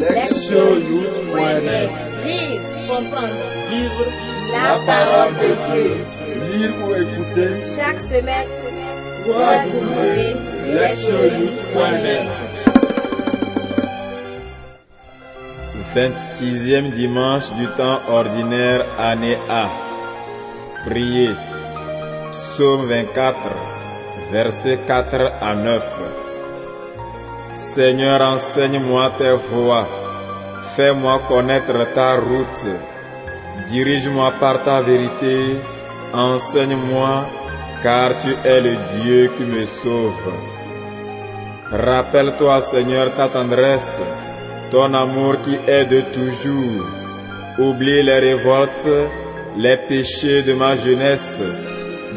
Lectionyouth.net Lire, comprendre. Vivre La parole de Dieu. Lire ou écouter Chaque semaine, www.lectionyouth.net 26e dimanche du temps ordinaire, année A. Priez. Psaume 24, versets 4 à 9. Seigneur, enseigne-moi tes voies. Fais-moi connaître ta route. Dirige-moi par ta vérité. Enseigne-moi, car tu es le Dieu qui me sauve. Rappelle-toi, Seigneur, ta tendresse ton amour qui est de toujours. Oublie les révoltes, les péchés de ma jeunesse.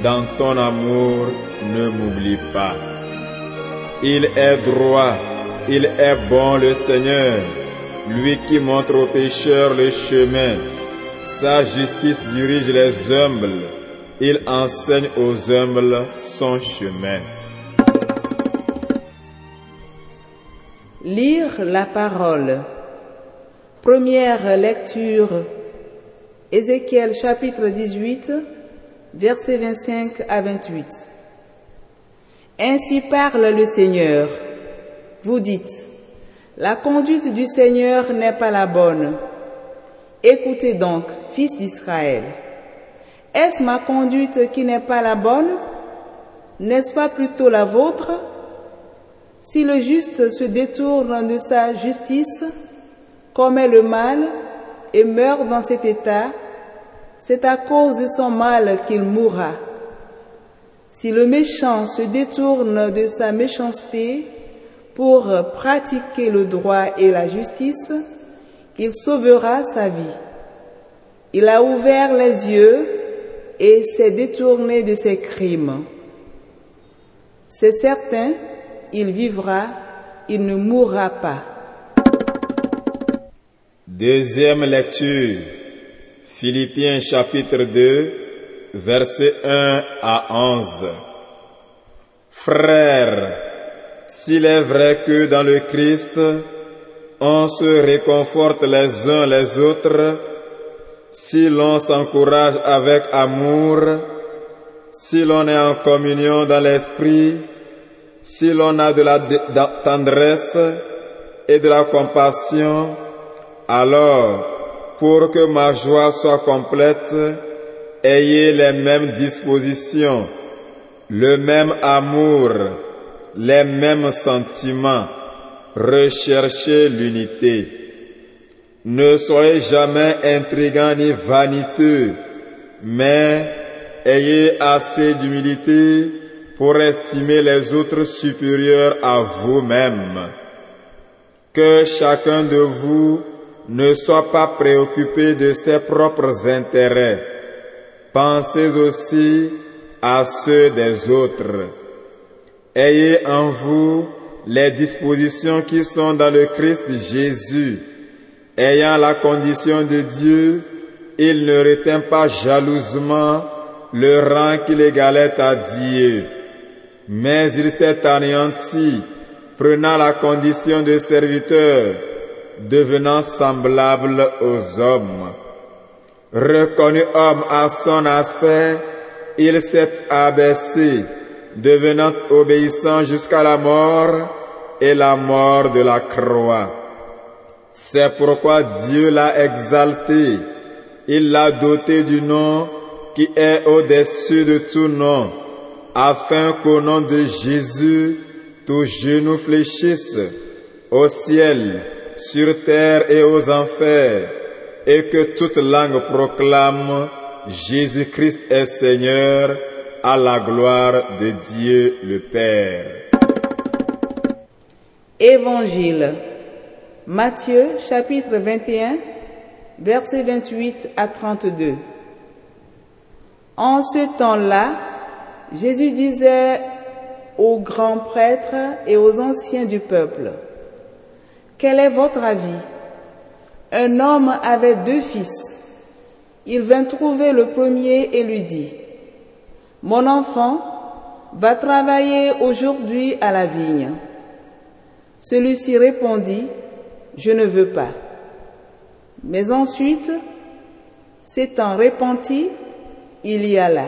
Dans ton amour, ne m'oublie pas. Il est droit, il est bon le Seigneur, lui qui montre aux pécheurs le chemin. Sa justice dirige les humbles, il enseigne aux humbles son chemin. Lire la parole. Première lecture. Ézéchiel chapitre 18, versets 25 à 28. Ainsi parle le Seigneur. Vous dites, la conduite du Seigneur n'est pas la bonne. Écoutez donc, fils d'Israël. Est-ce ma conduite qui n'est pas la bonne? N'est-ce pas plutôt la vôtre? Si le juste se détourne de sa justice, commet le mal et meurt dans cet état, c'est à cause de son mal qu'il mourra. Si le méchant se détourne de sa méchanceté pour pratiquer le droit et la justice, il sauvera sa vie. Il a ouvert les yeux et s'est détourné de ses crimes. C'est certain, il vivra, il ne mourra pas. Deuxième lecture. Philippiens chapitre 2, versets 1 à 11. Frères, s'il est vrai que dans le Christ, on se réconforte les uns les autres, si l'on s'encourage avec amour, si l'on est en communion dans l'esprit, si l'on a de la tendresse et de la compassion, alors, pour que ma joie soit complète, ayez les mêmes dispositions, le même amour, les mêmes sentiments, recherchez l'unité. Ne soyez jamais intrigants ni vaniteux, mais ayez assez d'humilité pour estimer les autres supérieurs à vous-même. Que chacun de vous ne soit pas préoccupé de ses propres intérêts. Pensez aussi à ceux des autres. Ayez en vous les dispositions qui sont dans le Christ Jésus. Ayant la condition de Dieu, il ne retint pas jalousement le rang qu'il égalait à Dieu mais il s'est anéanti, prenant la condition de serviteur, devenant semblable aux hommes. Reconnu homme à son aspect, il s'est abaissé, devenant obéissant jusqu'à la mort et la mort de la croix. C'est pourquoi Dieu l'a exalté, il l'a doté du nom qui est au-dessus de tout nom afin qu'au nom de Jésus, tous genoux fléchissent au ciel, sur terre et aux enfers, et que toute langue proclame Jésus-Christ est Seigneur à la gloire de Dieu le Père. Évangile. Matthieu chapitre 21, versets 28 à 32. En ce temps-là, Jésus disait aux grands prêtres et aux anciens du peuple, Quel est votre avis? Un homme avait deux fils. Il vint trouver le premier et lui dit, Mon enfant, va travailler aujourd'hui à la vigne. Celui-ci répondit, je ne veux pas. Mais ensuite, s'étant repenti, il y alla.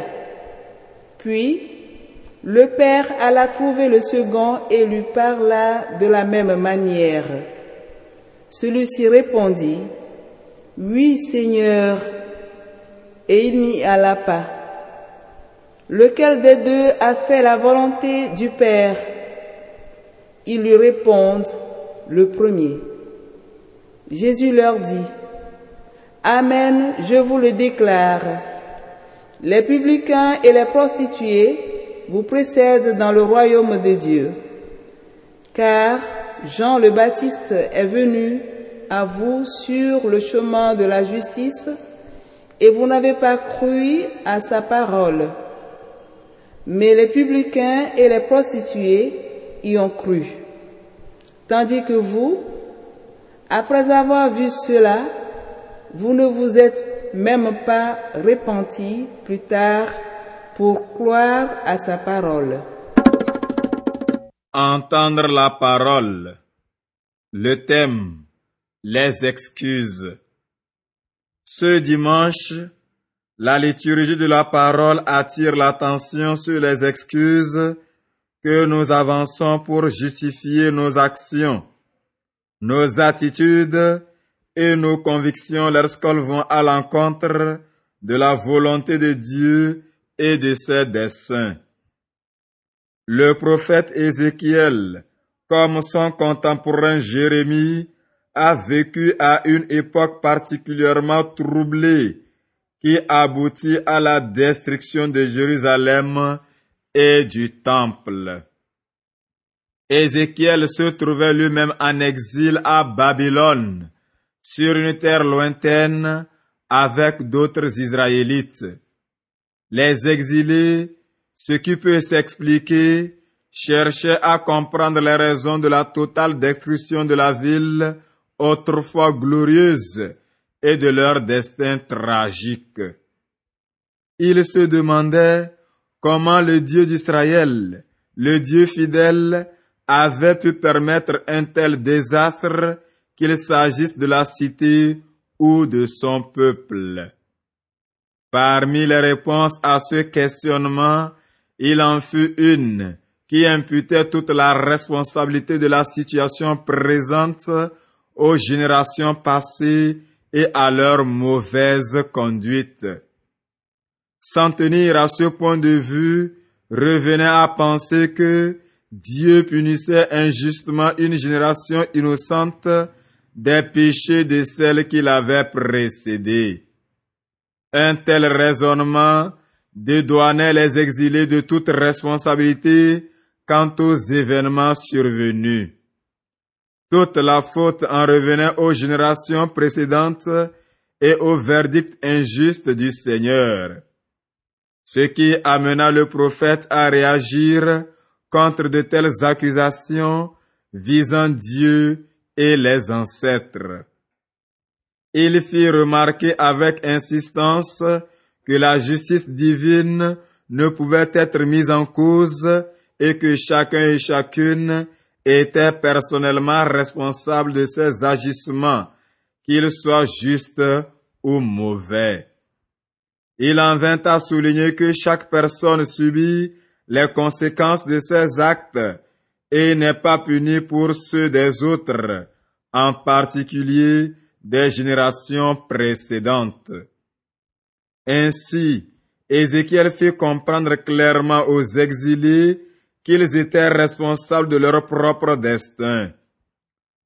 Puis, le père alla trouver le second et lui parla de la même manière. Celui-ci répondit, Oui, Seigneur, et il n'y alla pas. Lequel des deux a fait la volonté du Père? Ils lui répondent, Le premier. Jésus leur dit, Amen, je vous le déclare. Les publicains et les prostituées vous précèdent dans le royaume de Dieu. Car Jean le Baptiste est venu à vous sur le chemin de la justice et vous n'avez pas cru à sa parole. Mais les publicains et les prostituées y ont cru. Tandis que vous, après avoir vu cela, vous ne vous êtes même pas repenti plus tard pour croire à sa parole. Entendre la parole. Le thème. Les excuses. Ce dimanche, la liturgie de la parole attire l'attention sur les excuses que nous avançons pour justifier nos actions, nos attitudes et nos convictions lorsqu'elles vont à l'encontre de la volonté de Dieu et de ses desseins. Le prophète Ézéchiel, comme son contemporain Jérémie, a vécu à une époque particulièrement troublée qui aboutit à la destruction de Jérusalem et du temple. Ézéchiel se trouvait lui-même en exil à Babylone, sur une terre lointaine, avec d'autres Israélites. Les exilés, ce qui peut s'expliquer, cherchaient à comprendre les raisons de la totale destruction de la ville autrefois glorieuse et de leur destin tragique. Ils se demandaient comment le Dieu d'Israël, le Dieu fidèle, avait pu permettre un tel désastre qu'il s'agisse de la cité ou de son peuple. Parmi les réponses à ce questionnement, il en fut une qui imputait toute la responsabilité de la situation présente aux générations passées et à leur mauvaise conduite. S'en tenir à ce point de vue revenait à penser que Dieu punissait injustement une génération innocente des péchés de celle qui l'avait précédée. Un tel raisonnement dédouanait les exilés de toute responsabilité quant aux événements survenus. Toute la faute en revenait aux générations précédentes et au verdict injuste du Seigneur. Ce qui amena le prophète à réagir contre de telles accusations visant Dieu et les ancêtres. Il fit remarquer avec insistance que la justice divine ne pouvait être mise en cause et que chacun et chacune était personnellement responsable de ses agissements, qu'ils soient justes ou mauvais. Il en vint à souligner que chaque personne subit les conséquences de ses actes et n'est pas punie pour ceux des autres, en particulier des générations précédentes. Ainsi, Ézéchiel fit comprendre clairement aux exilés qu'ils étaient responsables de leur propre destin.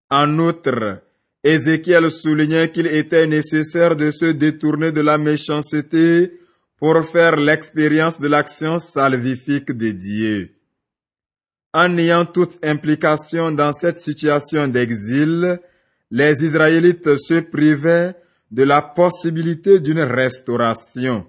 En outre, Ézéchiel soulignait qu'il était nécessaire de se détourner de la méchanceté pour faire l'expérience de l'action salvifique de Dieu. En niant toute implication dans cette situation d'exil, les Israélites se privaient de la possibilité d'une restauration.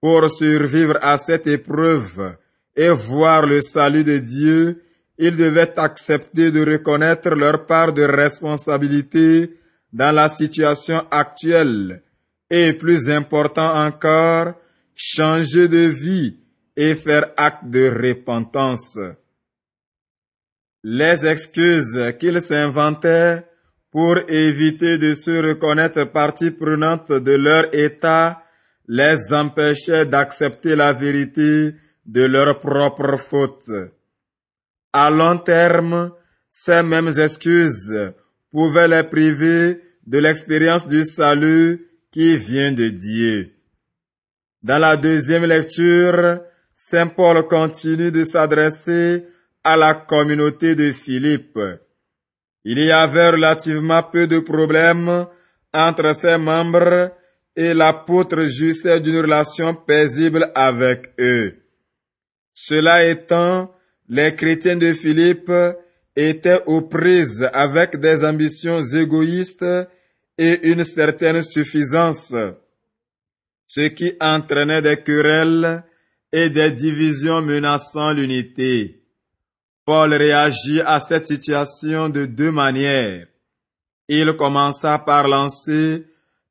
Pour survivre à cette épreuve, et voir le salut de Dieu, ils devaient accepter de reconnaître leur part de responsabilité dans la situation actuelle et plus important encore, changer de vie et faire acte de repentance. Les excuses qu'ils s'inventaient pour éviter de se reconnaître partie prenante de leur état, les empêchait d'accepter la vérité de leur propre faute. À long terme, ces mêmes excuses pouvaient les priver de l'expérience du salut qui vient de Dieu. Dans la deuxième lecture, Saint Paul continue de s'adresser à la communauté de Philippe. Il y avait relativement peu de problèmes entre ses membres et l'apôtre jouissait d'une relation paisible avec eux. Cela étant, les chrétiens de Philippe étaient aux prises avec des ambitions égoïstes et une certaine suffisance, ce qui entraînait des querelles et des divisions menaçant l'unité. Paul réagit à cette situation de deux manières. Il commença par lancer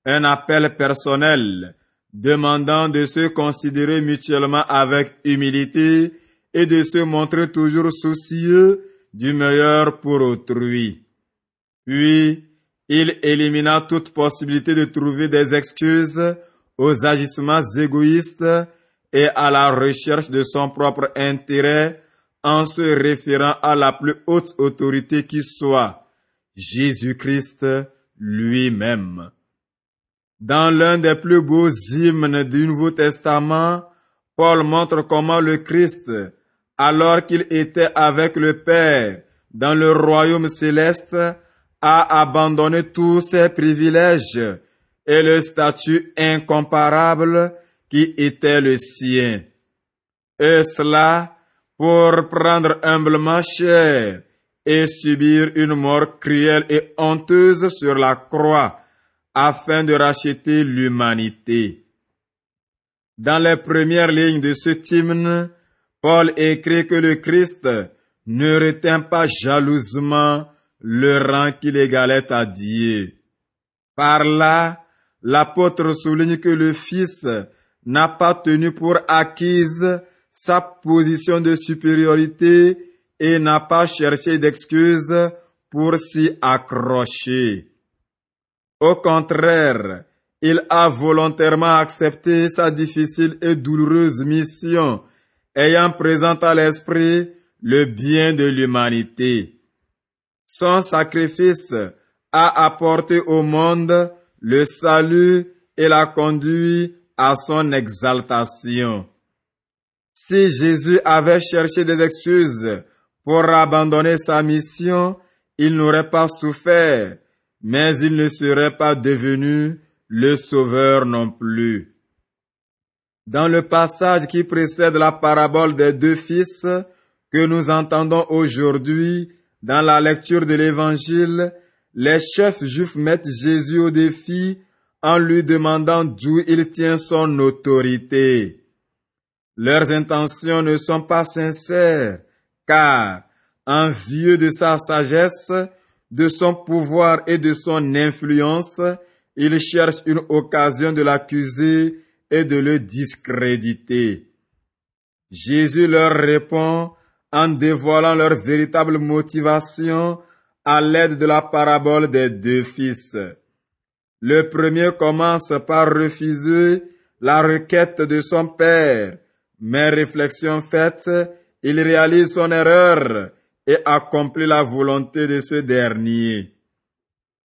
un appel personnel demandant de se considérer mutuellement avec humilité et de se montrer toujours soucieux du meilleur pour autrui. Puis, il élimina toute possibilité de trouver des excuses aux agissements égoïstes et à la recherche de son propre intérêt en se référant à la plus haute autorité qui soit, Jésus-Christ lui-même. Dans l'un des plus beaux hymnes du Nouveau Testament, Paul montre comment le Christ, alors qu'il était avec le Père dans le royaume céleste, a abandonné tous ses privilèges et le statut incomparable qui était le sien. Et cela pour prendre humblement chair et subir une mort cruelle et honteuse sur la croix afin de racheter l'humanité. Dans les premières lignes de ce hymne, Paul écrit que le Christ ne retint pas jalousement le rang qu'il égalait à Dieu. Par là, l'apôtre souligne que le Fils n'a pas tenu pour acquise sa position de supériorité et n'a pas cherché d'excuses pour s'y accrocher. Au contraire, il a volontairement accepté sa difficile et douloureuse mission, ayant présent à l'esprit le bien de l'humanité. Son sacrifice a apporté au monde le salut et l'a conduit à son exaltation. Si Jésus avait cherché des excuses pour abandonner sa mission, il n'aurait pas souffert, mais il ne serait pas devenu le Sauveur non plus. Dans le passage qui précède la parabole des deux fils que nous entendons aujourd'hui dans la lecture de l'Évangile, les chefs juifs mettent Jésus au défi en lui demandant d'où il tient son autorité. Leurs intentions ne sont pas sincères, car, envieux de sa sagesse, de son pouvoir et de son influence, ils cherchent une occasion de l'accuser et de le discréditer. Jésus leur répond en dévoilant leur véritable motivation à l'aide de la parabole des deux fils. Le premier commence par refuser la requête de son père, mais réflexion faite, il réalise son erreur et accomplit la volonté de ce dernier.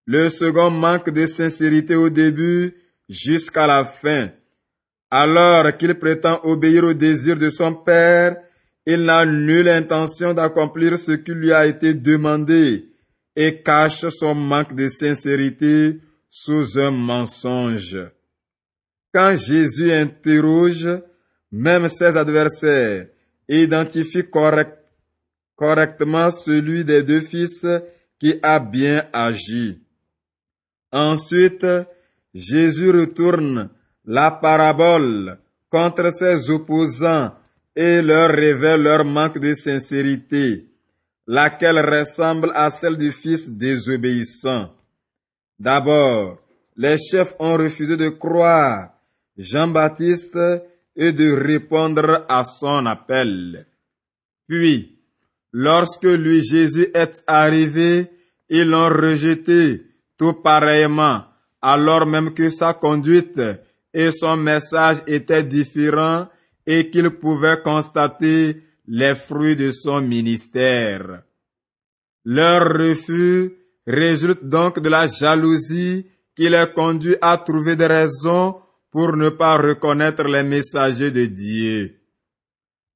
Le second manque de sincérité au début jusqu'à la fin. Alors qu'il prétend obéir au désir de son père, il n'a nulle intention d'accomplir ce qui lui a été demandé et cache son manque de sincérité sous un mensonge. Quand Jésus interroge, même ses adversaires identifient correctement celui des deux fils qui a bien agi. Ensuite, Jésus retourne la parabole contre ses opposants et leur révèle leur manque de sincérité, laquelle ressemble à celle du fils désobéissant. D'abord, les chefs ont refusé de croire Jean-Baptiste et de répondre à son appel. Puis, lorsque lui Jésus est arrivé, ils l'ont rejeté Tout pareillement, alors même que sa conduite et son message étaient différents et qu'il pouvait constater les fruits de son ministère. Leur refus résulte donc de la jalousie qui les conduit à trouver des raisons pour ne pas reconnaître les messagers de Dieu.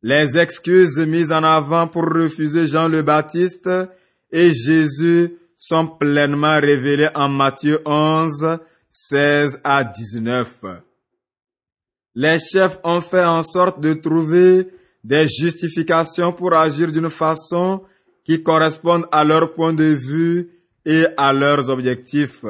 Les excuses mises en avant pour refuser Jean le Baptiste et Jésus sont pleinement révélées en Matthieu 11, 16 à 19. Les chefs ont fait en sorte de trouver des justifications pour agir d'une façon qui correspondent à leur point de vue et à leurs objectifs.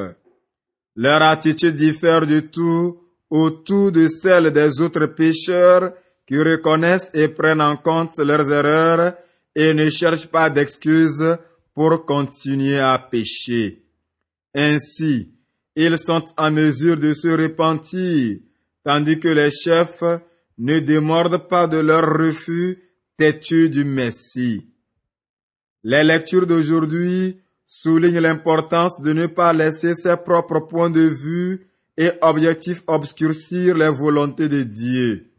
Leur attitude diffère du tout au tout de celle des autres pécheurs qui reconnaissent et prennent en compte leurs erreurs et ne cherchent pas d'excuses pour continuer à pécher. Ainsi, ils sont en mesure de se repentir, tandis que les chefs ne démordent pas de leur refus têtu du Messie. Les lectures d'aujourd'hui soulignent l'importance de ne pas laisser ses propres points de vue et objectifs obscurcir les volontés de Dieu.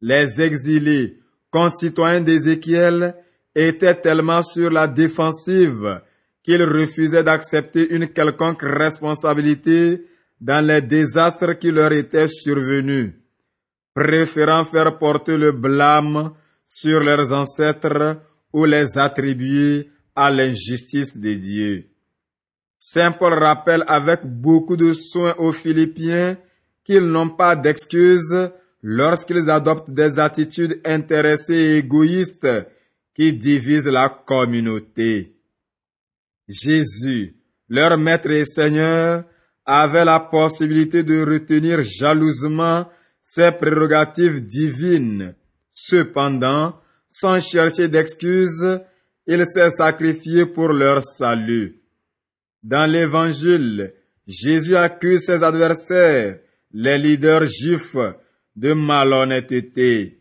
Les exilés, concitoyens d'Ézéchiel, étaient tellement sur la défensive qu'ils refusaient d'accepter une quelconque responsabilité dans les désastres qui leur étaient survenus, préférant faire porter le blâme sur leurs ancêtres ou les attribuer à l'injustice de Dieu. Saint Paul rappelle avec beaucoup de soin aux Philippiens qu'ils n'ont pas d'excuses lorsqu'ils adoptent des attitudes intéressées et égoïstes qui divisent la communauté. Jésus, leur maître et seigneur, avait la possibilité de retenir jalousement ses prérogatives divines. Cependant, sans chercher d'excuses, il s'est sacrifié pour leur salut. Dans l'évangile, Jésus accuse ses adversaires, les leaders juifs, de malhonnêteté.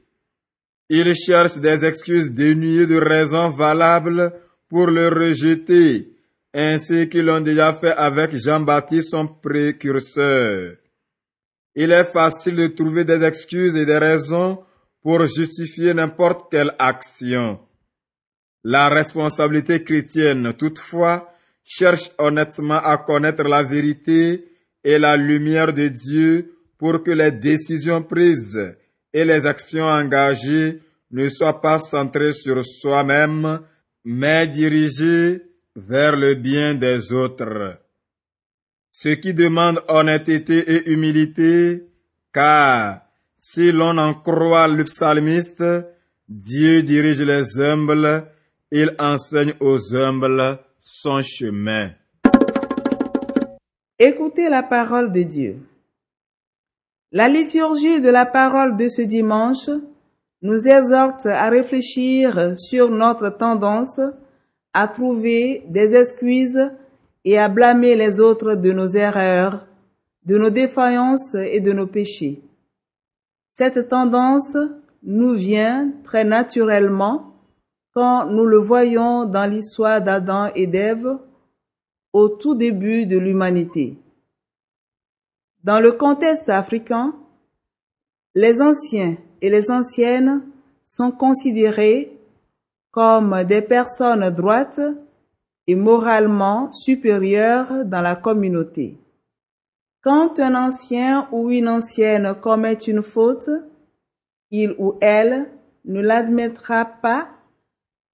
Il cherche des excuses dénuées de raisons valables pour le rejeter, ainsi qu'ils l'ont déjà fait avec Jean-Baptiste, son précurseur. Il est facile de trouver des excuses et des raisons pour justifier n'importe quelle action. La responsabilité chrétienne, toutefois, cherche honnêtement à connaître la vérité et la lumière de Dieu pour que les décisions prises et les actions engagées ne soient pas centrées sur soi-même, mais dirigées vers le bien des autres. Ce qui demande honnêteté et humilité, car si l'on en croit le psalmiste, Dieu dirige les humbles il enseigne aux humbles son chemin. Écoutez la parole de Dieu. La liturgie de la parole de ce dimanche nous exhorte à réfléchir sur notre tendance à trouver des excuses et à blâmer les autres de nos erreurs, de nos défaillances et de nos péchés. Cette tendance nous vient très naturellement quand nous le voyons dans l'histoire d'Adam et d'Ève au tout début de l'humanité. Dans le contexte africain, les anciens et les anciennes sont considérés comme des personnes droites et moralement supérieures dans la communauté. Quand un ancien ou une ancienne commet une faute, il ou elle ne l'admettra pas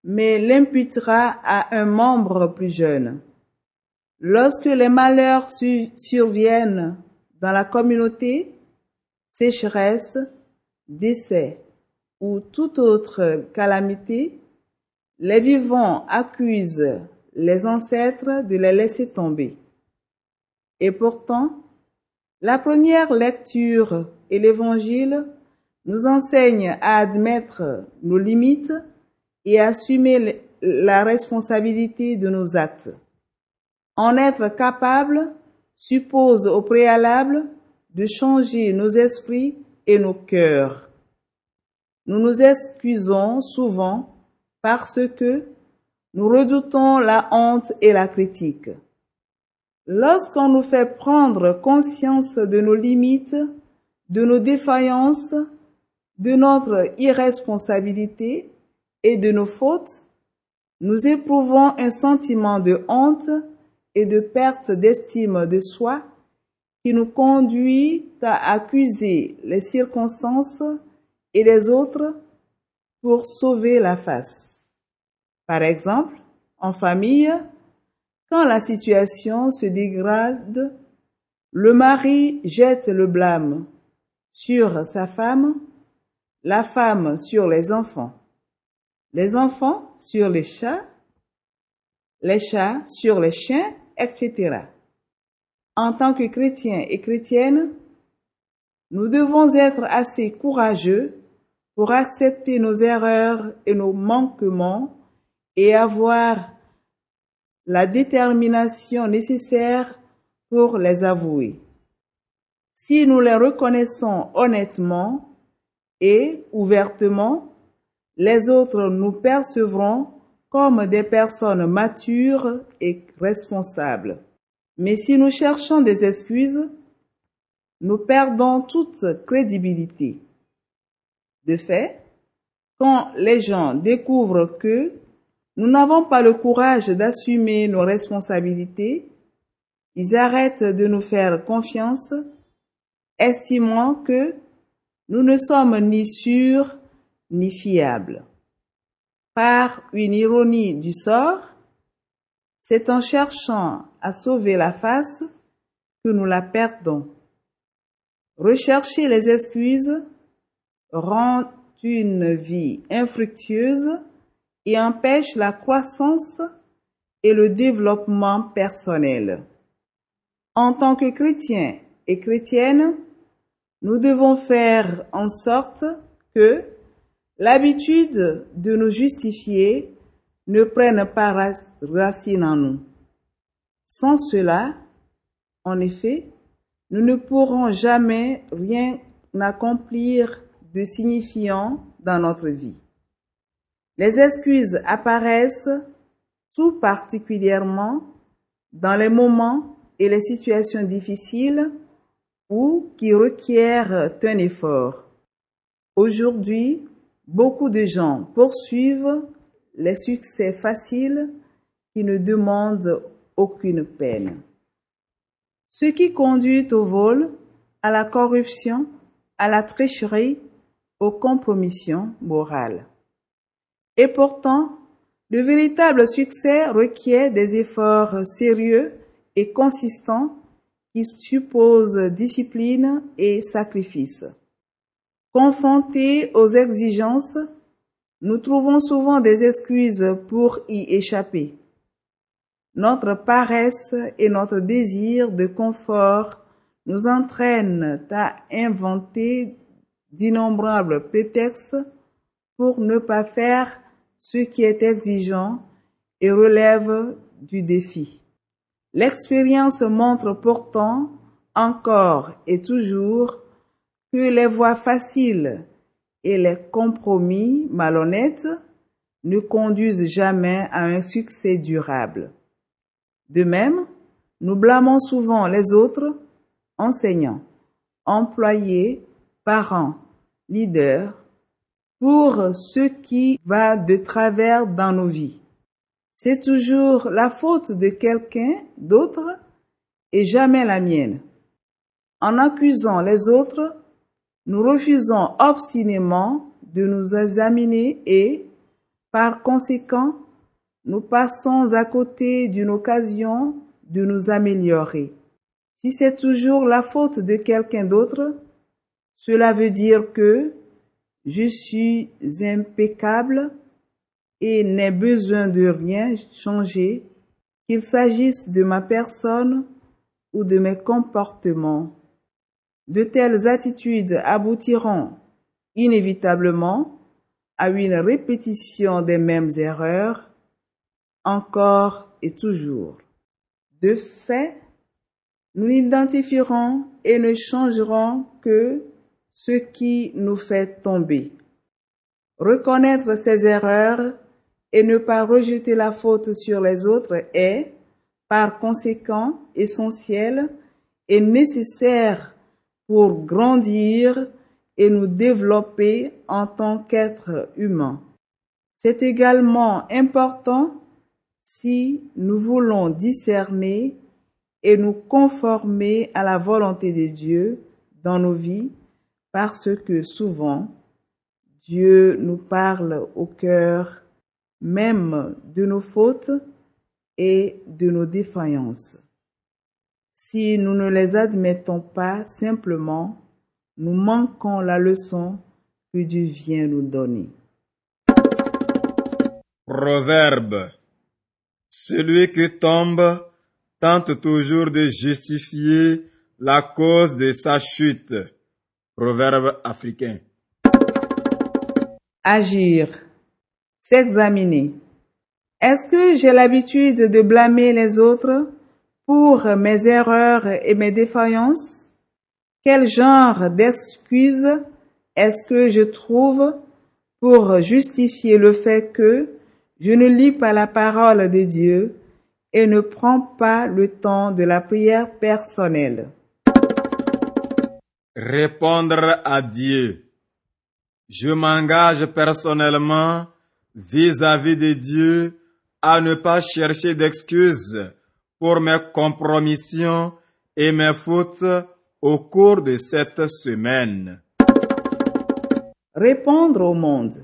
mais l'imputera à un membre plus jeune. Lorsque les malheurs surviennent dans la communauté, sécheresse, décès ou toute autre calamité, les vivants accusent les ancêtres de les laisser tomber. Et pourtant, la première lecture et l'évangile nous enseignent à admettre nos limites et assumer la responsabilité de nos actes. En être capable suppose au préalable de changer nos esprits et nos cœurs. Nous nous excusons souvent parce que nous redoutons la honte et la critique. Lorsqu'on nous fait prendre conscience de nos limites, de nos défaillances, de notre irresponsabilité et de nos fautes, nous éprouvons un sentiment de honte et de perte d'estime de soi qui nous conduit à accuser les circonstances et les autres pour sauver la face. Par exemple, en famille, quand la situation se dégrade, le mari jette le blâme sur sa femme, la femme sur les enfants, les enfants sur les chats, les chats sur les chiens, En tant que chrétiens et chrétiennes, nous devons être assez courageux pour accepter nos erreurs et nos manquements et avoir la détermination nécessaire pour les avouer. Si nous les reconnaissons honnêtement et ouvertement, les autres nous percevront comme des personnes matures et responsables. Mais si nous cherchons des excuses, nous perdons toute crédibilité. De fait, quand les gens découvrent que nous n'avons pas le courage d'assumer nos responsabilités, ils arrêtent de nous faire confiance, estimant que nous ne sommes ni sûrs ni fiables. Par une ironie du sort, c'est en cherchant à sauver la face que nous la perdons. Rechercher les excuses rend une vie infructueuse et empêche la croissance et le développement personnel. En tant que chrétiens et chrétiennes, nous devons faire en sorte que l'habitude de nous justifier ne prenne pas racine en nous. Sans cela, en effet, nous ne pourrons jamais rien accomplir de signifiant dans notre vie. Les excuses apparaissent tout particulièrement dans les moments et les situations difficiles ou qui requièrent un effort. Aujourd'hui, beaucoup de gens poursuivent les succès faciles qui ne demandent aucune peine. Ce qui conduit au vol, à la corruption, à la tricherie, aux compromissions morales. Et pourtant, le véritable succès requiert des efforts sérieux et consistants qui supposent discipline et sacrifice. Confrontés aux exigences, nous trouvons souvent des excuses pour y échapper. Notre paresse et notre désir de confort nous entraînent à inventer d'innombrables prétextes pour ne pas faire ce qui est exigeant et relève du défi. L'expérience montre pourtant encore et toujours que les voies faciles et les compromis malhonnêtes ne conduisent jamais à un succès durable. De même, nous blâmons souvent les autres, enseignants, employés, parents, leaders, pour ce qui va de travers dans nos vies. C'est toujours la faute de quelqu'un d'autre et jamais la mienne. En accusant les autres, nous refusons obstinément de nous examiner et, par conséquent, nous passons à côté d'une occasion de nous améliorer. Si c'est toujours la faute de quelqu'un d'autre, cela veut dire que je suis impeccable et n'ai besoin de rien changer, qu'il s'agisse de ma personne ou de mes comportements. De telles attitudes aboutiront inévitablement à une répétition des mêmes erreurs, encore et toujours. De fait, nous n'identifierons et ne changerons que ce qui nous fait tomber. Reconnaître ses erreurs et ne pas rejeter la faute sur les autres est, par conséquent essentiel et nécessaire pour grandir et nous développer en tant qu'êtres humains. C'est également important si nous voulons discerner et nous conformer à la volonté de Dieu dans nos vies parce que souvent Dieu nous parle au cœur même de nos fautes et de nos défaillances. Si nous ne les admettons pas simplement, nous manquons la leçon que Dieu vient nous donner. Proverbe. Celui qui tombe tente toujours de justifier la cause de sa chute. Proverbe africain. Agir. S'examiner. Est-ce que j'ai l'habitude de blâmer les autres? Pour mes erreurs et mes défaillances? Quel genre d'excuses est-ce que je trouve pour justifier le fait que je ne lis pas la parole de Dieu et ne prends pas le temps de la prière personnelle? Répondre à Dieu. Je m'engage personnellement vis-à-vis de Dieu à ne pas chercher d'excuses pour mes compromissions et mes fautes au cours de cette semaine. Répondre au monde.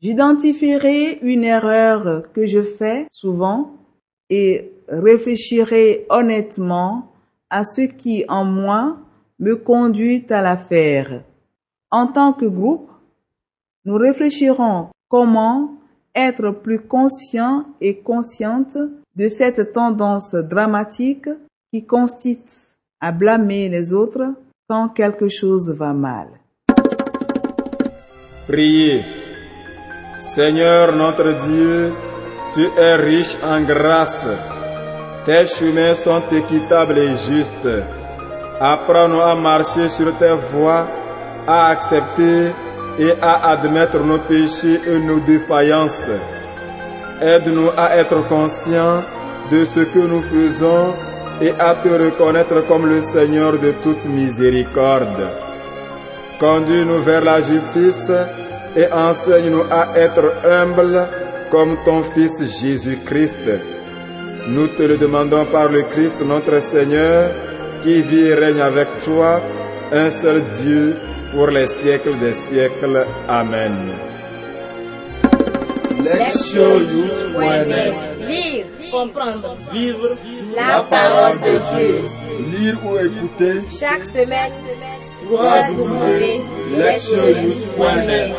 J'identifierai une erreur que je fais souvent et réfléchirai honnêtement à ce qui en moi me conduit à la faire. En tant que groupe, nous réfléchirons comment être plus conscient et consciente de cette tendance dramatique qui consiste à blâmer les autres quand quelque chose va mal. Priez. Seigneur notre Dieu, tu es riche en grâce. Tes chemins sont équitables et justes. Apprends-nous à marcher sur tes voies, à accepter et à admettre nos péchés et nos défaillances. Aide-nous à être conscients de ce que nous faisons et à te reconnaître comme le Seigneur de toute miséricorde. Conduis-nous vers la justice et enseigne-nous à être humbles comme ton Fils Jésus-Christ. Nous te le demandons par le Christ notre Seigneur, qui vit et règne avec toi, un seul Dieu, pour les siècles des siècles. Amen. Lectionyouth.net Lire, comprendre, Vivre la parole de Dieu. Lire ou écouter Chaque semaine, www.lectionyouth.net